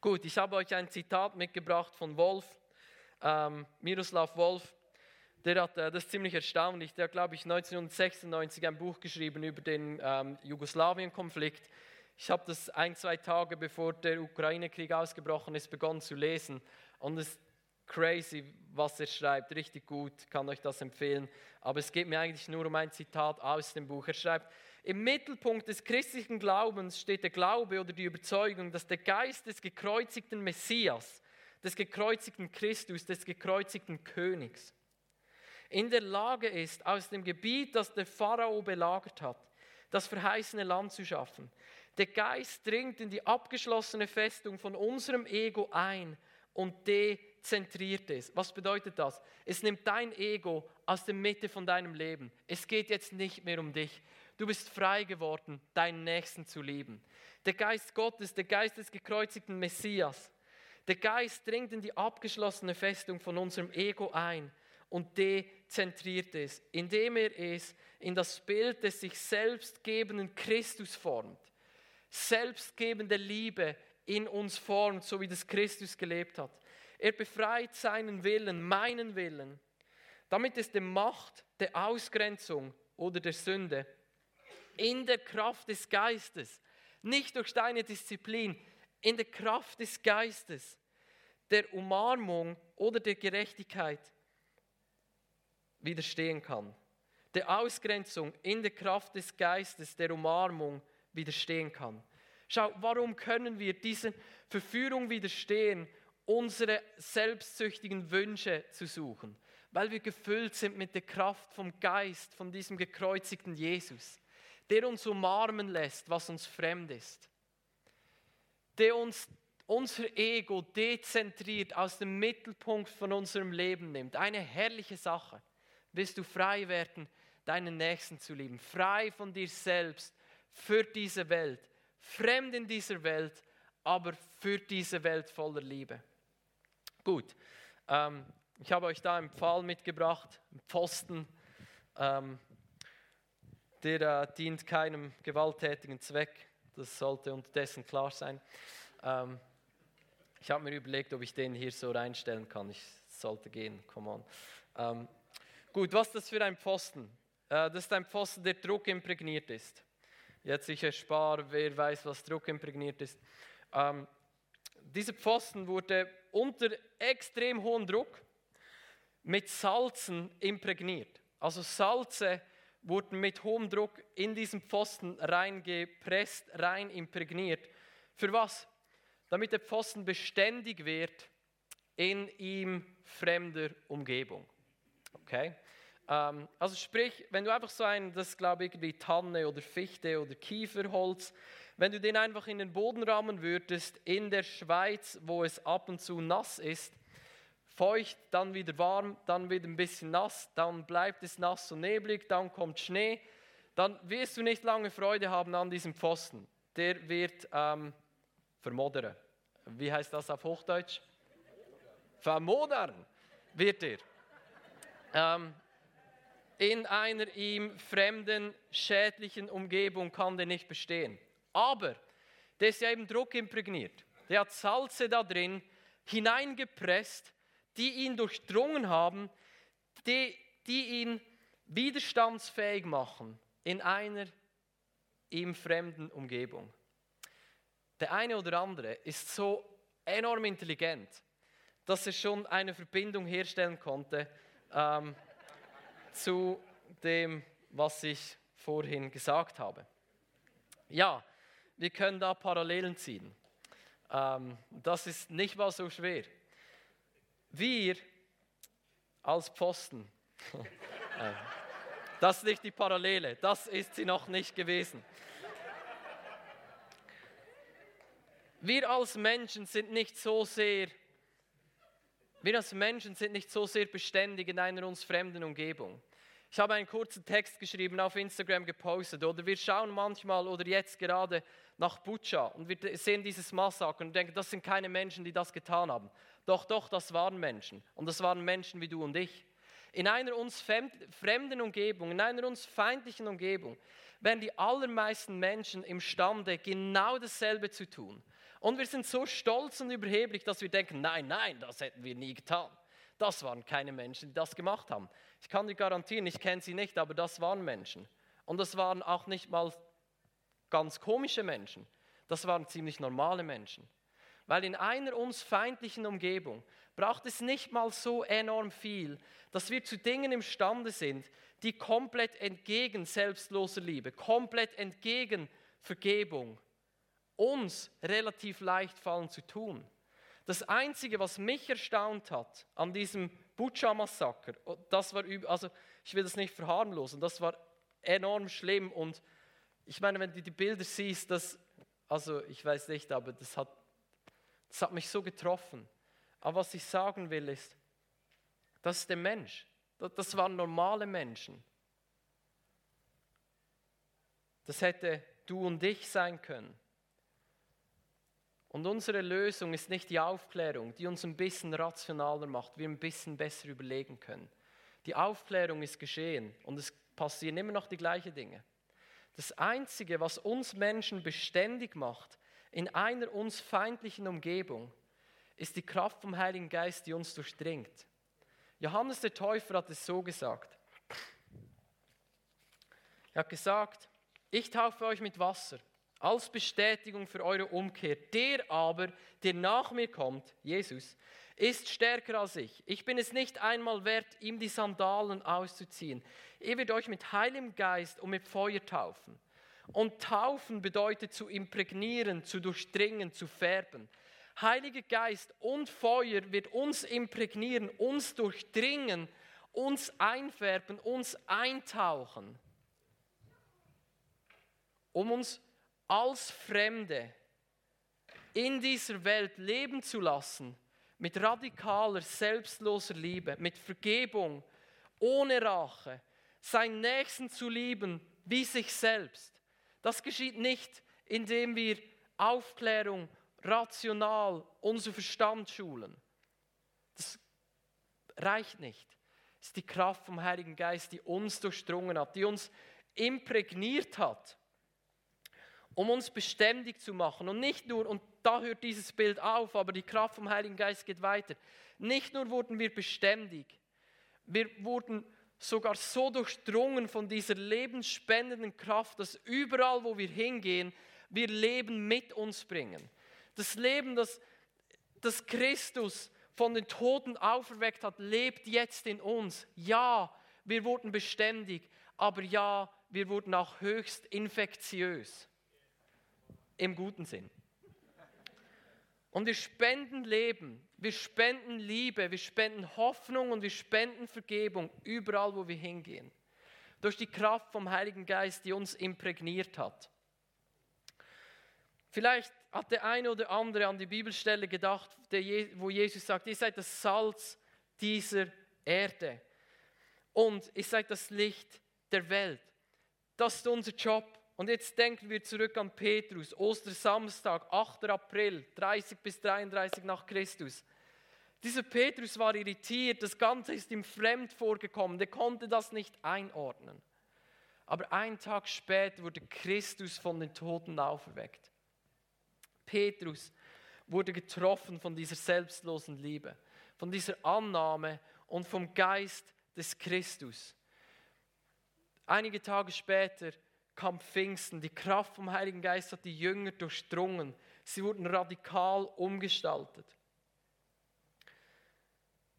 Gut, ich habe euch ein Zitat mitgebracht von Wolf, ähm, Miroslav Wolf. Der hat, äh, das ist ziemlich erstaunlich, der hat, glaube ich, 1996 ein Buch geschrieben über den ähm, Jugoslawien-Konflikt. Ich habe das ein, zwei Tage bevor der Ukraine-Krieg ausgebrochen ist, begonnen zu lesen. Und es ist crazy, was er schreibt, richtig gut, kann euch das empfehlen. Aber es geht mir eigentlich nur um ein Zitat aus dem Buch. Er schreibt, im Mittelpunkt des christlichen Glaubens steht der Glaube oder die Überzeugung, dass der Geist des gekreuzigten Messias, des gekreuzigten Christus, des gekreuzigten Königs, in der Lage ist, aus dem Gebiet, das der Pharao belagert hat, das verheißene Land zu schaffen. Der Geist dringt in die abgeschlossene Festung von unserem Ego ein und dezentriert es. Was bedeutet das? Es nimmt dein Ego aus der Mitte von deinem Leben. Es geht jetzt nicht mehr um dich. Du bist frei geworden, deinen Nächsten zu lieben. Der Geist Gottes, der Geist des gekreuzigten Messias, der Geist dringt in die abgeschlossene Festung von unserem Ego ein und dezentriert es, indem er es in das Bild des sich selbst gebenden Christus formt. Selbstgebende Liebe in uns formt, so wie das Christus gelebt hat. Er befreit seinen Willen, meinen Willen, damit es der Macht der Ausgrenzung oder der Sünde in der Kraft des Geistes, nicht durch deine Disziplin, in der Kraft des Geistes, der Umarmung oder der Gerechtigkeit widerstehen kann. Der Ausgrenzung in der Kraft des Geistes, der Umarmung widerstehen kann. Schau, warum können wir dieser Verführung widerstehen, unsere selbstsüchtigen Wünsche zu suchen? Weil wir gefüllt sind mit der Kraft vom Geist, von diesem gekreuzigten Jesus, der uns umarmen lässt, was uns fremd ist, der uns unser Ego dezentriert aus dem Mittelpunkt von unserem Leben nimmt. Eine herrliche Sache wirst du frei werden, deinen Nächsten zu lieben. Frei von dir selbst, für diese Welt. Fremd in dieser Welt, aber für diese Welt voller Liebe. Gut, ähm, ich habe euch da einen Pfahl mitgebracht, einen Pfosten. Ähm, der äh, dient keinem gewalttätigen Zweck. Das sollte unterdessen klar sein. Ähm, ich habe mir überlegt, ob ich den hier so reinstellen kann. Ich sollte gehen, come on. Ähm, Gut, was ist das für ein Pfosten? Äh, das ist ein Pfosten, der druckimprägniert ist. Jetzt ich erspare, wer weiß, was druckimprägniert ist. Ähm, dieser Pfosten wurde unter extrem hohem Druck mit Salzen imprägniert. Also Salze wurden mit hohem Druck in diesen Pfosten reingepresst, rein imprägniert. Für was? Damit der Pfosten beständig wird in ihm fremder Umgebung. Okay? Ähm, also sprich, wenn du einfach so ein, das glaube ich irgendwie Tanne oder Fichte oder Kieferholz, wenn du den einfach in den Boden rammen würdest, in der Schweiz, wo es ab und zu nass ist, feucht, dann wieder warm, dann wieder ein bisschen nass, dann bleibt es nass und neblig, dann kommt Schnee, dann wirst du nicht lange Freude haben an diesem Pfosten. Der wird ähm, vermodern. Wie heißt das auf Hochdeutsch? Vermodern wird er ähm, in einer ihm fremden, schädlichen Umgebung kann der nicht bestehen. Aber der ist ja eben druckimprägniert. Der hat Salze da drin hineingepresst, die ihn durchdrungen haben, die, die ihn widerstandsfähig machen in einer ihm fremden Umgebung. Der eine oder andere ist so enorm intelligent, dass er schon eine Verbindung herstellen konnte ähm, zu dem, was ich vorhin gesagt habe. Ja, wir können da Parallelen ziehen. Ähm, das ist nicht mal so schwer. Wir als Pfosten, äh, das ist nicht die Parallele, das ist sie noch nicht gewesen. Wir als Menschen sind nicht so sehr, wir als Menschen sind nicht so sehr beständig in einer uns fremden Umgebung. Ich habe einen kurzen Text geschrieben, auf Instagram gepostet. Oder wir schauen manchmal oder jetzt gerade nach Butscha und wir sehen dieses Massaker und denken, das sind keine Menschen, die das getan haben. Doch, doch, das waren Menschen. Und das waren Menschen wie du und ich. In einer uns fremden Umgebung, in einer uns feindlichen Umgebung, wären die allermeisten Menschen imstande, genau dasselbe zu tun. Und wir sind so stolz und überheblich, dass wir denken, nein, nein, das hätten wir nie getan. Das waren keine Menschen, die das gemacht haben. Ich kann dir garantieren, ich kenne sie nicht, aber das waren Menschen. Und das waren auch nicht mal ganz komische Menschen. Das waren ziemlich normale Menschen. Weil in einer uns feindlichen Umgebung braucht es nicht mal so enorm viel, dass wir zu Dingen imstande sind, die komplett entgegen selbstloser Liebe, komplett entgegen Vergebung uns relativ leicht fallen zu tun. Das Einzige, was mich erstaunt hat an diesem Butscha-Massaker, oh, das war, also ich will das nicht verharmlosen, das war enorm schlimm und ich meine, wenn du die Bilder siehst, das, also ich weiß nicht, aber das hat, das hat mich so getroffen. Aber was ich sagen will ist, das ist der Mensch. Das waren normale Menschen. Das hätte du und ich sein können. Und unsere Lösung ist nicht die Aufklärung, die uns ein bisschen rationaler macht, wir ein bisschen besser überlegen können. Die Aufklärung ist geschehen und es passieren immer noch die gleichen Dinge. Das Einzige, was uns Menschen beständig macht in einer uns feindlichen Umgebung, ist die Kraft vom Heiligen Geist, die uns durchdringt. Johannes der Täufer hat es so gesagt. Er hat gesagt, ich taufe euch mit Wasser als Bestätigung für eure Umkehr. Der aber, der nach mir kommt, Jesus, ist stärker als ich. Ich bin es nicht einmal wert, ihm die Sandalen auszuziehen. Er wird euch mit Heiligem Geist und mit Feuer taufen. Und taufen bedeutet zu imprägnieren, zu durchdringen, zu färben. Heiliger Geist und Feuer wird uns imprägnieren, uns durchdringen, uns einfärben, uns eintauchen, um uns als Fremde in dieser Welt leben zu lassen, mit radikaler, selbstloser Liebe, mit Vergebung, ohne Rache, seinen Nächsten zu lieben wie sich selbst. Das geschieht nicht, indem wir Aufklärung, rational, unser Verstand schulen. Das reicht nicht. Es ist die Kraft vom Heiligen Geist, die uns durchdrungen hat, die uns imprägniert hat um uns beständig zu machen. Und nicht nur, und da hört dieses Bild auf, aber die Kraft vom Heiligen Geist geht weiter. Nicht nur wurden wir beständig, wir wurden sogar so durchdrungen von dieser lebensspendenden Kraft, dass überall, wo wir hingehen, wir Leben mit uns bringen. Das Leben, das, das Christus von den Toten auferweckt hat, lebt jetzt in uns. Ja, wir wurden beständig, aber ja, wir wurden auch höchst infektiös im guten Sinn. Und wir spenden Leben, wir spenden Liebe, wir spenden Hoffnung und wir spenden Vergebung überall, wo wir hingehen. Durch die Kraft vom Heiligen Geist, die uns imprägniert hat. Vielleicht hat der eine oder andere an die Bibelstelle gedacht, wo Jesus sagt, ihr seid das Salz dieser Erde und ihr seid das Licht der Welt. Das ist unser Job. Und jetzt denken wir zurück an Petrus, Ostersamstag, 8. April, 30 bis 33 nach Christus. Dieser Petrus war irritiert, das Ganze ist ihm fremd vorgekommen, der konnte das nicht einordnen. Aber einen Tag später wurde Christus von den Toten auferweckt. Petrus wurde getroffen von dieser selbstlosen Liebe, von dieser Annahme und vom Geist des Christus. Einige Tage später kam Pfingsten. Die Kraft vom Heiligen Geist hat die Jünger durchdrungen. Sie wurden radikal umgestaltet.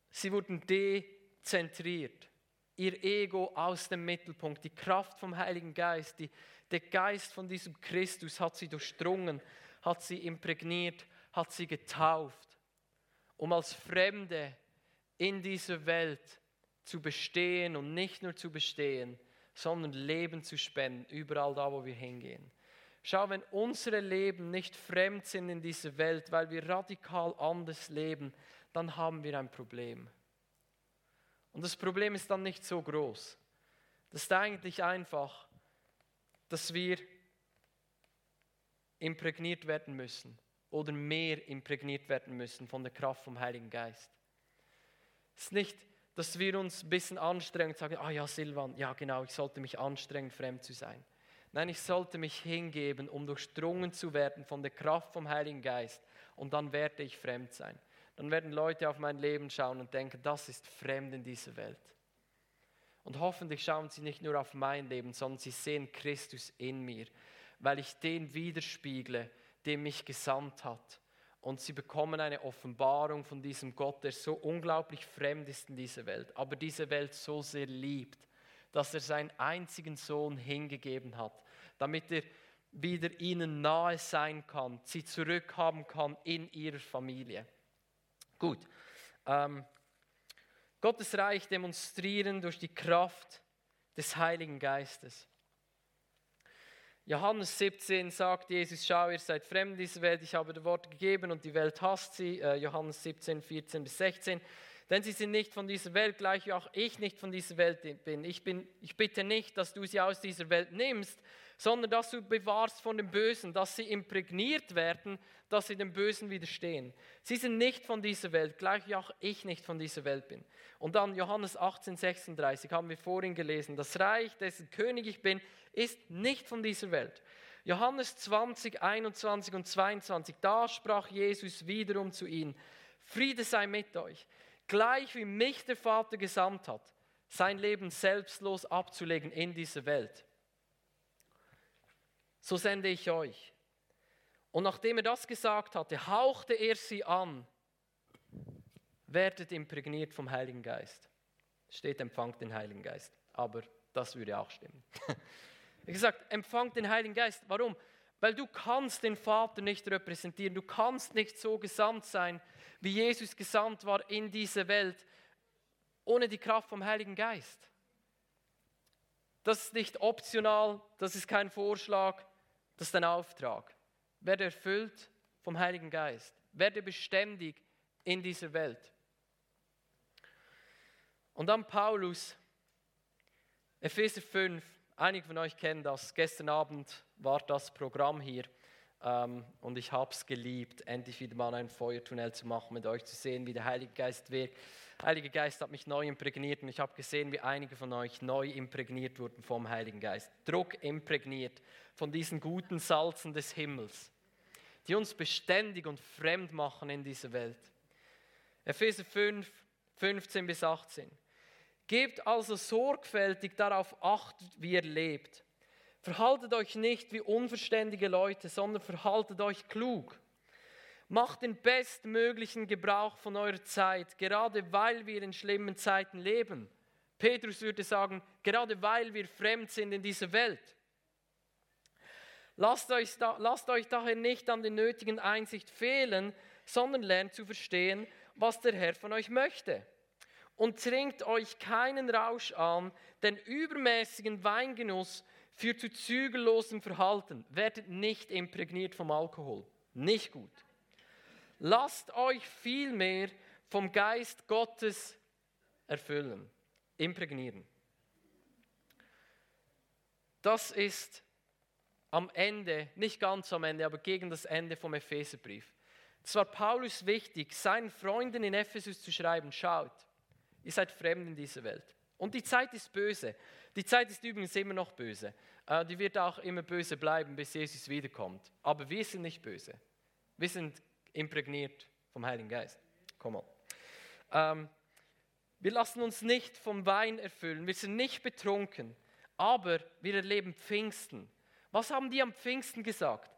Sie wurden dezentriert. ihr Ego aus dem Mittelpunkt. Die Kraft vom Heiligen Geist, die, der Geist von diesem Christus hat sie durchdrungen, hat sie imprägniert, hat sie getauft, um als Fremde in dieser Welt zu bestehen und nicht nur zu bestehen, sondern Leben zu spenden, überall da, wo wir hingehen. Schau, wenn unsere Leben nicht fremd sind in dieser Welt, weil wir radikal anders leben, dann haben wir ein Problem. Und das Problem ist dann nicht so groß. Das ist eigentlich einfach, dass wir imprägniert werden müssen oder mehr imprägniert werden müssen von der Kraft vom Heiligen Geist. Es ist nicht, dass wir uns ein bisschen anstrengen und sagen, ah ja, Silvan, ja genau, ich sollte mich anstrengen, fremd zu sein. Nein, ich sollte mich hingeben, um durchdrungen zu werden von der Kraft vom Heiligen Geist und dann werde ich fremd sein. Dann werden Leute auf mein Leben schauen und denken, das ist fremd in dieser Welt. Und hoffentlich schauen sie nicht nur auf mein Leben, sondern sie sehen Christus in mir, weil ich den widerspiegle, der mich gesandt hat und sie bekommen eine Offenbarung von diesem Gott, der so unglaublich fremd ist in dieser Welt, aber diese Welt so sehr liebt, dass er seinen einzigen Sohn hingegeben hat, damit er wieder ihnen nahe sein kann, sie zurückhaben kann in ihrer Familie. Gut, ähm, Gottes Reich demonstrieren durch die Kraft des Heiligen Geistes. Johannes 17 sagt Jesus, schau, ihr seid fremd in dieser Welt, ich habe das Wort gegeben und die Welt hasst sie. Äh, Johannes 17, 14 bis 16. Denn sie sind nicht von dieser Welt, gleich wie auch ich nicht von dieser Welt bin. Ich, bin. ich bitte nicht, dass du sie aus dieser Welt nimmst, sondern dass du bewahrst von dem Bösen, dass sie imprägniert werden, dass sie dem Bösen widerstehen. Sie sind nicht von dieser Welt, gleich wie auch ich nicht von dieser Welt bin. Und dann Johannes 18, 36 haben wir vorhin gelesen, das Reich, dessen König ich bin, ist nicht von dieser Welt. Johannes 20, 21 und 22, da sprach Jesus wiederum zu ihnen, Friede sei mit euch, gleich wie mich der Vater gesandt hat, sein Leben selbstlos abzulegen in dieser Welt so sende ich euch. Und nachdem er das gesagt hatte, hauchte er sie an, werdet imprägniert vom Heiligen Geist. Steht, empfangt den Heiligen Geist. Aber das würde auch stimmen. Er gesagt, empfangt den Heiligen Geist. Warum? Weil du kannst den Vater nicht repräsentieren. Du kannst nicht so gesandt sein, wie Jesus gesandt war in diese Welt, ohne die Kraft vom Heiligen Geist. Das ist nicht optional, das ist kein Vorschlag, das ist ein Auftrag. Werde erfüllt vom Heiligen Geist. Werde beständig in dieser Welt. Und dann Paulus, Epheser 5. Einige von euch kennen das. Gestern Abend war das Programm hier. Ähm, und ich habe es geliebt, endlich wieder mal ein Feuertunnel zu machen, mit euch zu sehen, wie der Heilige Geist wirkt. Der Heilige Geist hat mich neu imprägniert und ich habe gesehen, wie einige von euch neu imprägniert wurden vom Heiligen Geist. Druck imprägniert von diesen guten Salzen des Himmels, die uns beständig und fremd machen in dieser Welt. Epheser 5, 15 bis 18. Gebt also sorgfältig darauf acht, wie ihr lebt Verhaltet euch nicht wie unverständige Leute, sondern verhaltet euch klug. Macht den bestmöglichen Gebrauch von eurer Zeit, gerade weil wir in schlimmen Zeiten leben. Petrus würde sagen, gerade weil wir fremd sind in dieser Welt. Lasst euch, da, lasst euch daher nicht an der nötigen Einsicht fehlen, sondern lernt zu verstehen, was der Herr von euch möchte. Und trinkt euch keinen Rausch an, denn übermäßigen Weingenuss führt zu zügellosem Verhalten. Werdet nicht imprägniert vom Alkohol. Nicht gut. Lasst euch vielmehr vom Geist Gottes erfüllen, imprägnieren. Das ist am Ende, nicht ganz am Ende, aber gegen das Ende vom Epheserbrief. Es war Paulus wichtig, seinen Freunden in Ephesus zu schreiben, schaut, ihr seid fremd in dieser Welt. Und die Zeit ist böse. Die Zeit ist übrigens immer noch böse. Äh, die wird auch immer böse bleiben, bis Jesus wiederkommt. Aber wir sind nicht böse. Wir sind imprägniert vom Heiligen Geist. Komm mal. Ähm, wir lassen uns nicht vom Wein erfüllen. Wir sind nicht betrunken. Aber wir erleben Pfingsten. Was haben die am Pfingsten gesagt?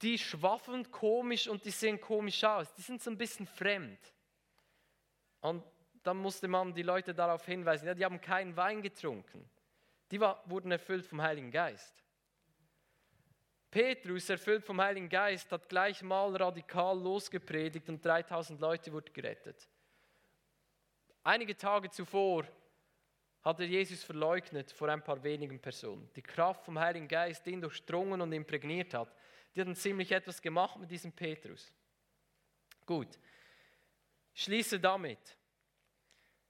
Die schwaffeln komisch und die sehen komisch aus. Die sind so ein bisschen fremd. Und dann musste man die Leute darauf hinweisen, ja, die haben keinen Wein getrunken. Die war, wurden erfüllt vom Heiligen Geist. Petrus, erfüllt vom Heiligen Geist, hat gleich mal radikal losgepredigt und 3000 Leute wurden gerettet. Einige Tage zuvor hat er Jesus verleugnet vor ein paar wenigen Personen. Die Kraft vom Heiligen Geist, die ihn durchdrungen und imprägniert hat, die hat ziemlich etwas gemacht mit diesem Petrus. Gut, schließe damit.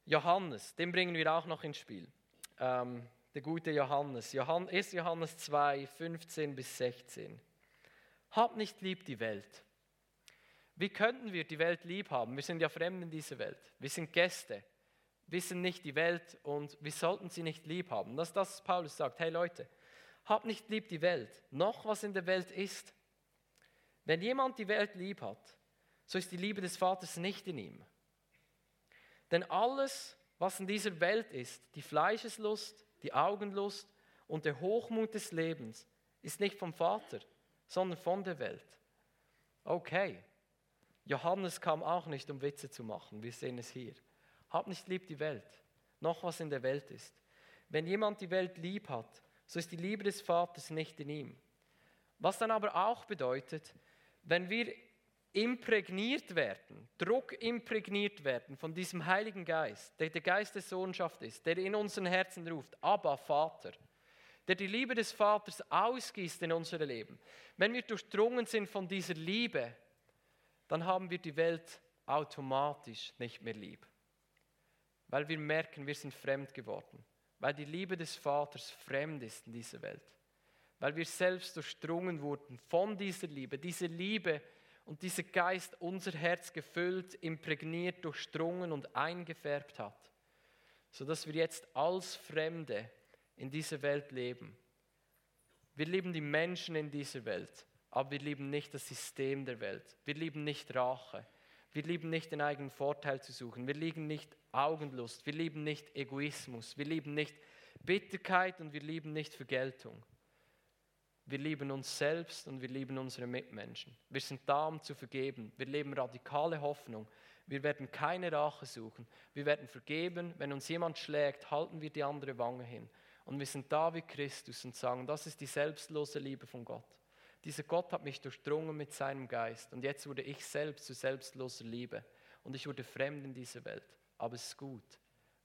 Johannes, den bringen wir auch noch ins Spiel. Ähm, der gute Johannes. Johann, 1. Johannes 2, 15 bis 16. Habt nicht lieb die Welt. Wie könnten wir die Welt lieb haben? Wir sind ja Fremden in dieser Welt. Wir sind Gäste. Wir sind nicht die Welt und wir sollten sie nicht lieb haben. Das ist das, was Paulus sagt. Hey Leute, habt nicht lieb die Welt, noch was in der Welt ist. Wenn jemand die Welt lieb hat, so ist die Liebe des Vaters nicht in ihm. Denn alles, was in dieser Welt ist, die Fleischeslust, die Augenlust und der Hochmut des Lebens ist nicht vom Vater, sondern von der Welt. Okay, Johannes kam auch nicht, um Witze zu machen. Wir sehen es hier. Hab nicht lieb die Welt, noch was in der Welt ist. Wenn jemand die Welt lieb hat, so ist die Liebe des Vaters nicht in ihm. Was dann aber auch bedeutet, wenn wir imprägniert werden, Druck imprägniert werden von diesem Heiligen Geist, der der Geist der Sohnschaft ist, der in unseren Herzen ruft, aber Vater, der die Liebe des Vaters ausgießt in unser Leben. Wenn wir durchdrungen sind von dieser Liebe, dann haben wir die Welt automatisch nicht mehr lieb. Weil wir merken, wir sind fremd geworden. Weil die Liebe des Vaters fremd ist in dieser Welt. Weil wir selbst durchdrungen wurden von dieser Liebe. Diese Liebe, und dieser Geist unser Herz gefüllt, imprägniert, durchdrungen und eingefärbt hat, sodass wir jetzt als Fremde in dieser Welt leben. Wir lieben die Menschen in dieser Welt, aber wir lieben nicht das System der Welt. Wir lieben nicht Rache. Wir lieben nicht den eigenen Vorteil zu suchen. Wir lieben nicht Augenlust. Wir lieben nicht Egoismus. Wir lieben nicht Bitterkeit und wir lieben nicht Vergeltung. Wir lieben uns selbst und wir lieben unsere Mitmenschen. Wir sind da, um zu vergeben. Wir leben radikale Hoffnung. Wir werden keine Rache suchen. Wir werden vergeben. Wenn uns jemand schlägt, halten wir die andere Wange hin. Und wir sind da wie Christus und sagen, das ist die selbstlose Liebe von Gott. Dieser Gott hat mich durchdrungen mit seinem Geist. Und jetzt wurde ich selbst zu selbstloser Liebe. Und ich wurde fremd in dieser Welt. Aber es ist gut,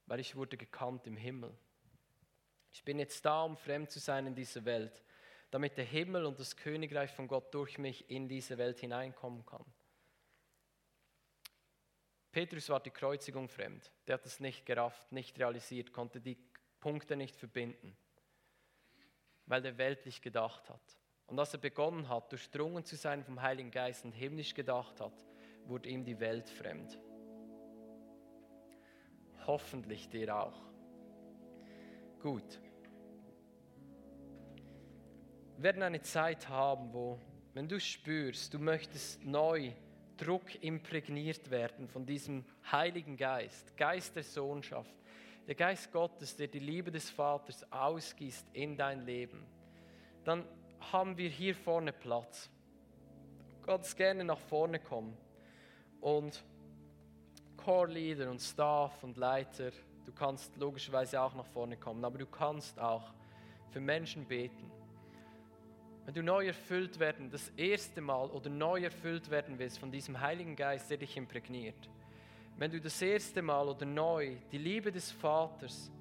weil ich wurde gekannt im Himmel. Ich bin jetzt da, um fremd zu sein in dieser Welt damit der Himmel und das Königreich von Gott durch mich in diese Welt hineinkommen kann. Petrus war die Kreuzigung fremd. Der hat es nicht gerafft, nicht realisiert, konnte die Punkte nicht verbinden, weil er weltlich gedacht hat. Und als er begonnen hat, durchdrungen zu sein vom Heiligen Geist und himmlisch gedacht hat, wurde ihm die Welt fremd. Hoffentlich dir auch. Gut. Wir werden eine Zeit haben, wo, wenn du spürst, du möchtest neu Druck imprägniert werden von diesem Heiligen Geist, Geist der Sohnschaft, der Geist Gottes, der die Liebe des Vaters ausgießt in dein Leben, dann haben wir hier vorne Platz. Kannst gerne nach vorne kommen und Core-Leader und Staff und Leiter, du kannst logischerweise auch nach vorne kommen, aber du kannst auch für Menschen beten wenn du neu erfüllt werden, das erste Mal oder neu erfüllt werden willst von diesem Heiligen Geist, der dich imprägniert, wenn du das erste Mal oder neu die Liebe des Vaters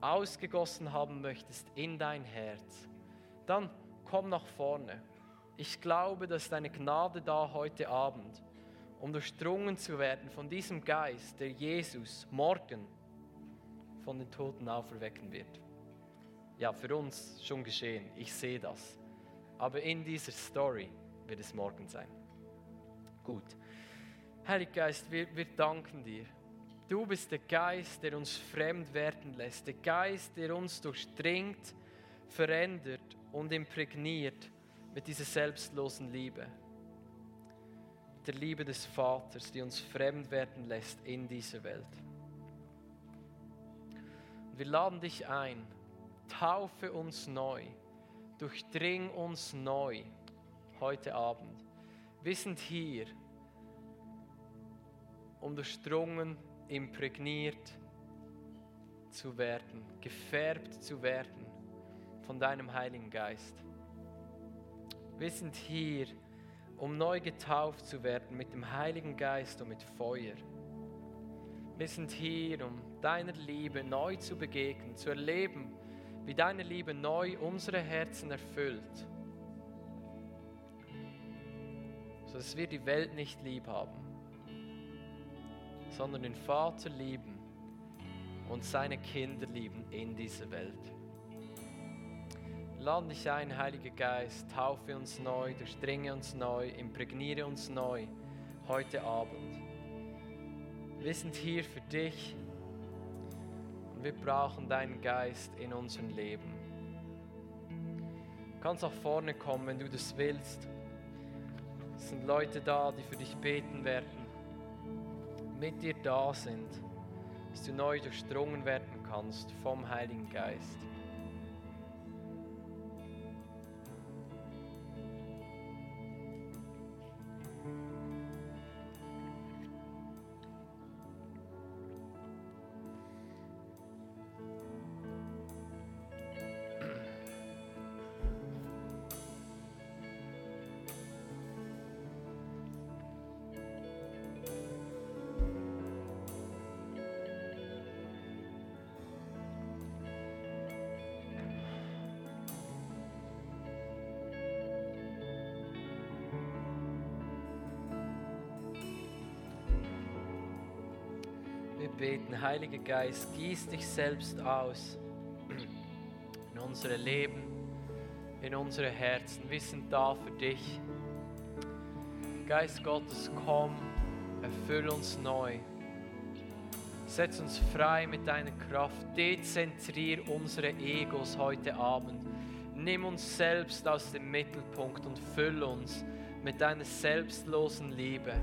ausgegossen haben möchtest in dein Herz, dann komm nach vorne. Ich glaube, dass deine Gnade da heute Abend, um durchdrungen zu werden von diesem Geist, der Jesus morgen von den Toten auferwecken wird. Ja, für uns schon geschehen. Ich sehe das. Aber in dieser Story wird es morgen sein. Gut. Heiliger Geist, wir, wir danken dir. Du bist der Geist, der uns fremd werden lässt. Der Geist, der uns durchdringt, verändert und imprägniert mit dieser selbstlosen Liebe. Der Liebe des Vaters, die uns fremd werden lässt in dieser Welt. Wir laden dich ein, taufe uns neu durchdring uns neu heute Abend. Wir sind hier, um durchdrungen imprägniert zu werden, gefärbt zu werden von deinem Heiligen Geist. Wir sind hier, um neu getauft zu werden mit dem Heiligen Geist und mit Feuer. Wir sind hier, um deiner Liebe neu zu begegnen, zu erleben, wie deine Liebe neu unsere Herzen erfüllt, sodass wir die Welt nicht lieb haben, sondern den Vater lieben und seine Kinder lieben in dieser Welt. Lade dich ein, Heiliger Geist, taufe uns neu, durchdringe uns neu, imprägniere uns neu heute Abend. Wir sind hier für dich wir brauchen deinen Geist in unserem Leben. Du kannst auch vorne kommen, wenn du das willst. Es sind Leute da, die für dich beten werden, mit dir da sind, dass du neu durchdrungen werden kannst vom Heiligen Geist. Heiliger Geist, gieß dich selbst aus in unsere Leben, in unsere Herzen. Wir sind da für dich. Geist Gottes, komm, erfüll uns neu. Setz uns frei mit deiner Kraft. Dezentrier unsere Egos heute Abend. Nimm uns selbst aus dem Mittelpunkt und füll uns mit deiner selbstlosen Liebe.